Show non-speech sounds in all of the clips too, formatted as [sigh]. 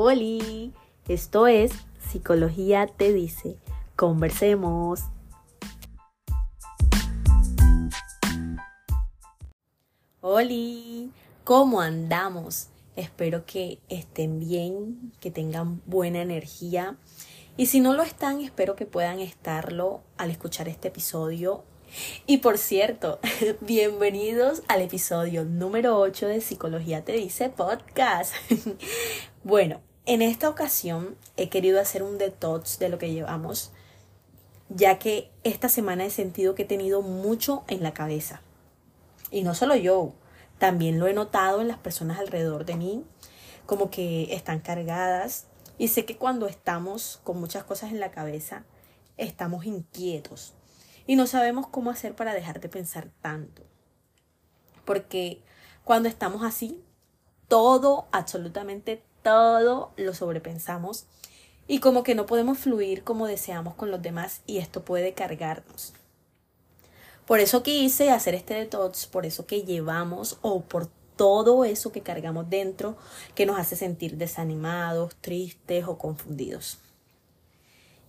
Hola, esto es Psicología te dice. Conversemos. Hola, ¿cómo andamos? Espero que estén bien, que tengan buena energía. Y si no lo están, espero que puedan estarlo al escuchar este episodio. Y por cierto, [laughs] bienvenidos al episodio número 8 de Psicología Te Dice Podcast. [laughs] bueno, en esta ocasión he querido hacer un detox de lo que llevamos, ya que esta semana he sentido que he tenido mucho en la cabeza. Y no solo yo, también lo he notado en las personas alrededor de mí, como que están cargadas. Y sé que cuando estamos con muchas cosas en la cabeza, estamos inquietos y no sabemos cómo hacer para dejar de pensar tanto. Porque cuando estamos así, todo, absolutamente todo lo sobrepensamos y como que no podemos fluir como deseamos con los demás y esto puede cargarnos. Por eso quise hacer este detox, por eso que llevamos o por todo eso que cargamos dentro que nos hace sentir desanimados, tristes o confundidos.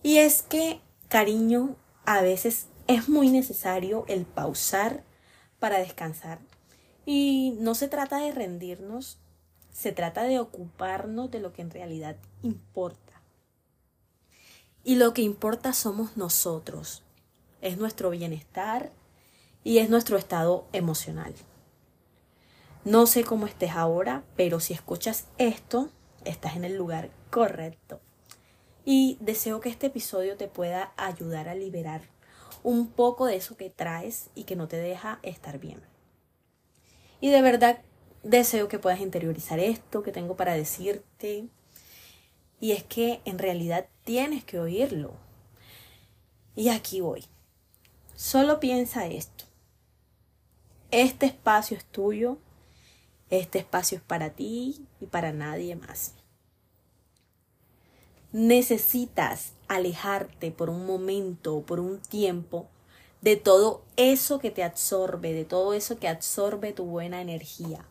Y es que, cariño, a veces es muy necesario el pausar para descansar. Y no se trata de rendirnos, se trata de ocuparnos de lo que en realidad importa. Y lo que importa somos nosotros. Es nuestro bienestar, y es nuestro estado emocional. No sé cómo estés ahora, pero si escuchas esto, estás en el lugar correcto. Y deseo que este episodio te pueda ayudar a liberar un poco de eso que traes y que no te deja estar bien. Y de verdad deseo que puedas interiorizar esto que tengo para decirte. Y es que en realidad tienes que oírlo. Y aquí voy. Solo piensa esto. Este espacio es tuyo, este espacio es para ti y para nadie más. Necesitas alejarte por un momento o por un tiempo de todo eso que te absorbe, de todo eso que absorbe tu buena energía.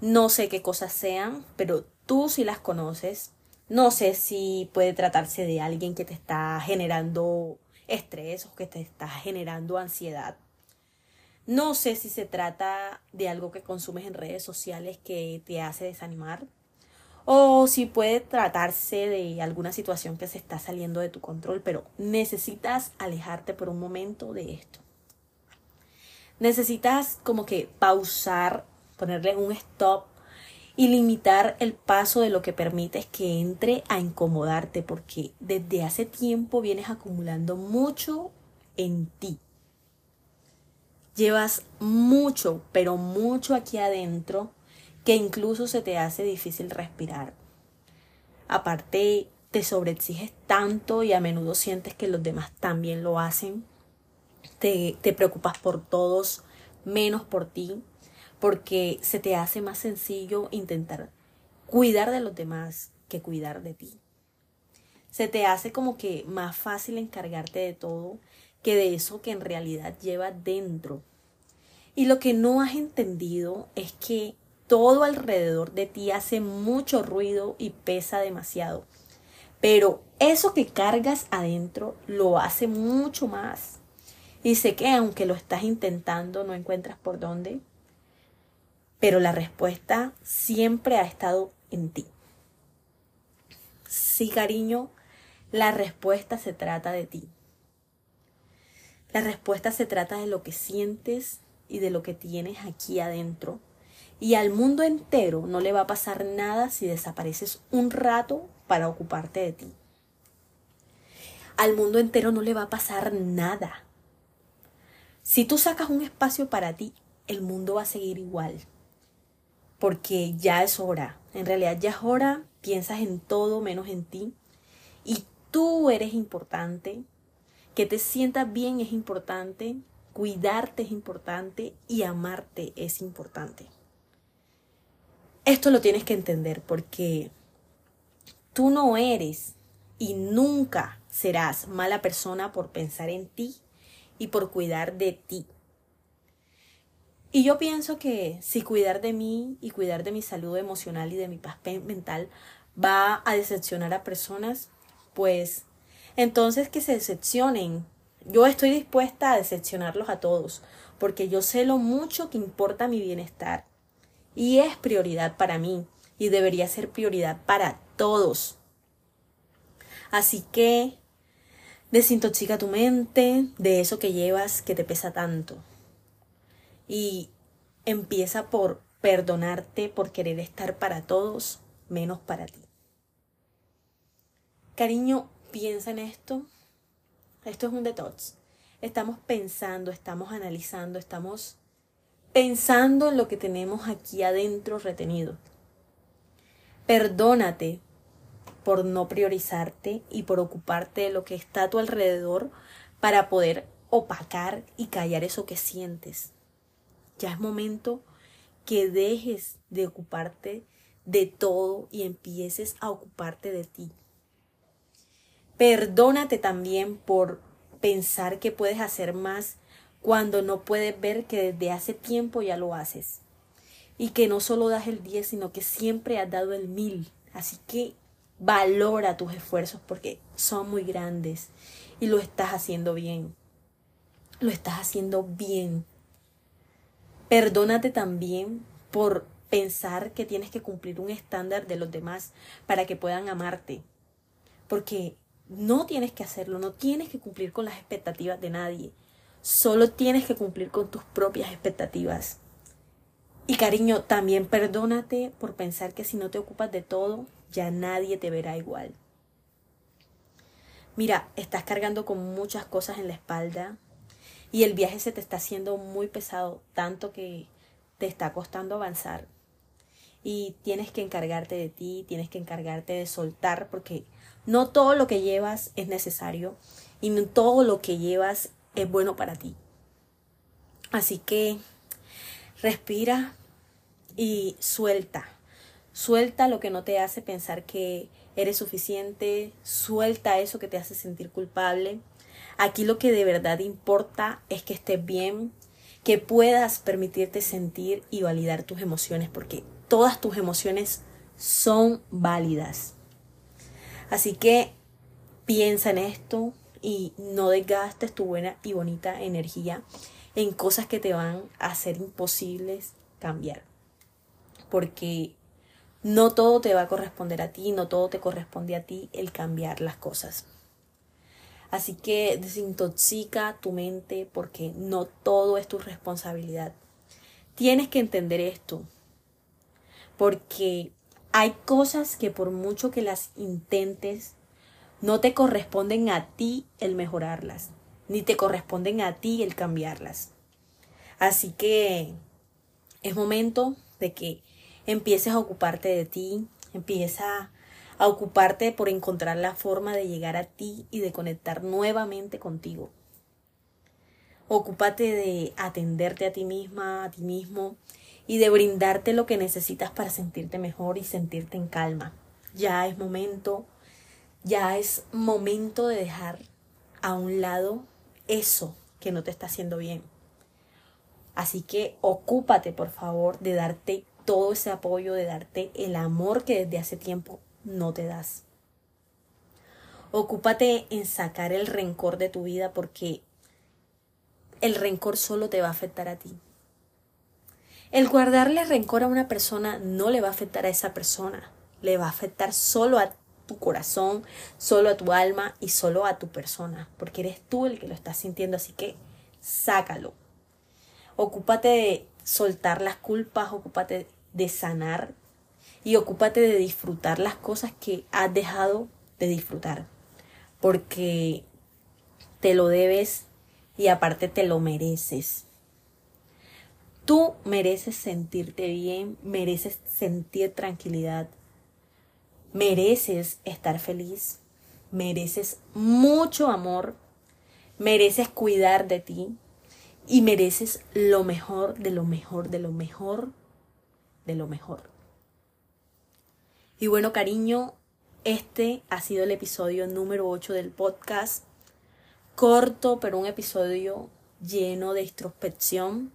No sé qué cosas sean, pero tú sí las conoces. No sé si puede tratarse de alguien que te está generando estrés o que te está generando ansiedad. No sé si se trata de algo que consumes en redes sociales que te hace desanimar o si puede tratarse de alguna situación que se está saliendo de tu control, pero necesitas alejarte por un momento de esto. Necesitas como que pausar, ponerle un stop y limitar el paso de lo que permites que entre a incomodarte porque desde hace tiempo vienes acumulando mucho en ti Llevas mucho, pero mucho aquí adentro que incluso se te hace difícil respirar. Aparte, te sobreexiges tanto y a menudo sientes que los demás también lo hacen. Te, te preocupas por todos, menos por ti, porque se te hace más sencillo intentar cuidar de los demás que cuidar de ti. Se te hace como que más fácil encargarte de todo que de eso que en realidad lleva dentro. Y lo que no has entendido es que todo alrededor de ti hace mucho ruido y pesa demasiado. Pero eso que cargas adentro lo hace mucho más. Y sé que aunque lo estás intentando no encuentras por dónde, pero la respuesta siempre ha estado en ti. Sí, cariño, la respuesta se trata de ti. La respuesta se trata de lo que sientes y de lo que tienes aquí adentro. Y al mundo entero no le va a pasar nada si desapareces un rato para ocuparte de ti. Al mundo entero no le va a pasar nada. Si tú sacas un espacio para ti, el mundo va a seguir igual. Porque ya es hora. En realidad ya es hora. Piensas en todo menos en ti. Y tú eres importante que te sientas bien es importante, cuidarte es importante y amarte es importante. Esto lo tienes que entender porque tú no eres y nunca serás mala persona por pensar en ti y por cuidar de ti. Y yo pienso que si cuidar de mí y cuidar de mi salud emocional y de mi paz mental va a decepcionar a personas, pues entonces que se decepcionen. Yo estoy dispuesta a decepcionarlos a todos, porque yo sé lo mucho que importa mi bienestar. Y es prioridad para mí, y debería ser prioridad para todos. Así que desintoxica tu mente de eso que llevas que te pesa tanto. Y empieza por perdonarte por querer estar para todos menos para ti. Cariño, piensa en esto. Esto es un detox. Estamos pensando, estamos analizando, estamos pensando en lo que tenemos aquí adentro retenido. Perdónate por no priorizarte y por ocuparte de lo que está a tu alrededor para poder opacar y callar eso que sientes. Ya es momento que dejes de ocuparte de todo y empieces a ocuparte de ti. Perdónate también por pensar que puedes hacer más cuando no puedes ver que desde hace tiempo ya lo haces. Y que no solo das el 10, sino que siempre has dado el mil. Así que valora tus esfuerzos porque son muy grandes y lo estás haciendo bien. Lo estás haciendo bien. Perdónate también por pensar que tienes que cumplir un estándar de los demás para que puedan amarte. Porque no tienes que hacerlo, no tienes que cumplir con las expectativas de nadie. Solo tienes que cumplir con tus propias expectativas. Y cariño, también perdónate por pensar que si no te ocupas de todo, ya nadie te verá igual. Mira, estás cargando con muchas cosas en la espalda y el viaje se te está haciendo muy pesado, tanto que te está costando avanzar y tienes que encargarte de ti, tienes que encargarte de soltar porque no todo lo que llevas es necesario y no todo lo que llevas es bueno para ti. Así que respira y suelta. Suelta lo que no te hace pensar que eres suficiente, suelta eso que te hace sentir culpable. Aquí lo que de verdad importa es que estés bien, que puedas permitirte sentir y validar tus emociones, porque todas tus emociones son válidas. Así que piensa en esto y no desgastes tu buena y bonita energía en cosas que te van a hacer imposibles cambiar. Porque no todo te va a corresponder a ti, no todo te corresponde a ti el cambiar las cosas. Así que desintoxica tu mente porque no todo es tu responsabilidad. Tienes que entender esto. Porque hay cosas que por mucho que las intentes, no te corresponden a ti el mejorarlas, ni te corresponden a ti el cambiarlas. Así que es momento de que empieces a ocuparte de ti, empieza a ocuparte por encontrar la forma de llegar a ti y de conectar nuevamente contigo. Ocúpate de atenderte a ti misma, a ti mismo y de brindarte lo que necesitas para sentirte mejor y sentirte en calma. Ya es momento, ya es momento de dejar a un lado eso que no te está haciendo bien. Así que ocúpate, por favor, de darte todo ese apoyo, de darte el amor que desde hace tiempo no te das. Ocúpate en sacar el rencor de tu vida porque el rencor solo te va a afectar a ti. El guardarle rencor a una persona no le va a afectar a esa persona, le va a afectar solo a tu corazón, solo a tu alma y solo a tu persona, porque eres tú el que lo estás sintiendo, así que sácalo. Ocúpate de soltar las culpas, ocúpate de sanar y ocúpate de disfrutar las cosas que has dejado de disfrutar. Porque te lo debes y aparte te lo mereces. Tú mereces sentirte bien, mereces sentir tranquilidad, mereces estar feliz, mereces mucho amor, mereces cuidar de ti y mereces lo mejor de lo mejor de lo mejor de lo mejor. Y bueno, cariño, este ha sido el episodio número 8 del podcast. Corto, pero un episodio lleno de introspección.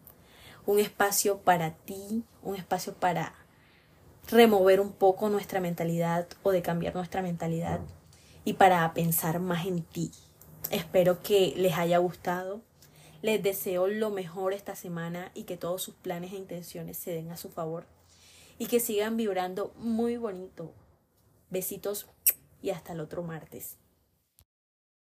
Un espacio para ti, un espacio para remover un poco nuestra mentalidad o de cambiar nuestra mentalidad y para pensar más en ti. Espero que les haya gustado. Les deseo lo mejor esta semana y que todos sus planes e intenciones se den a su favor y que sigan vibrando muy bonito. Besitos y hasta el otro martes.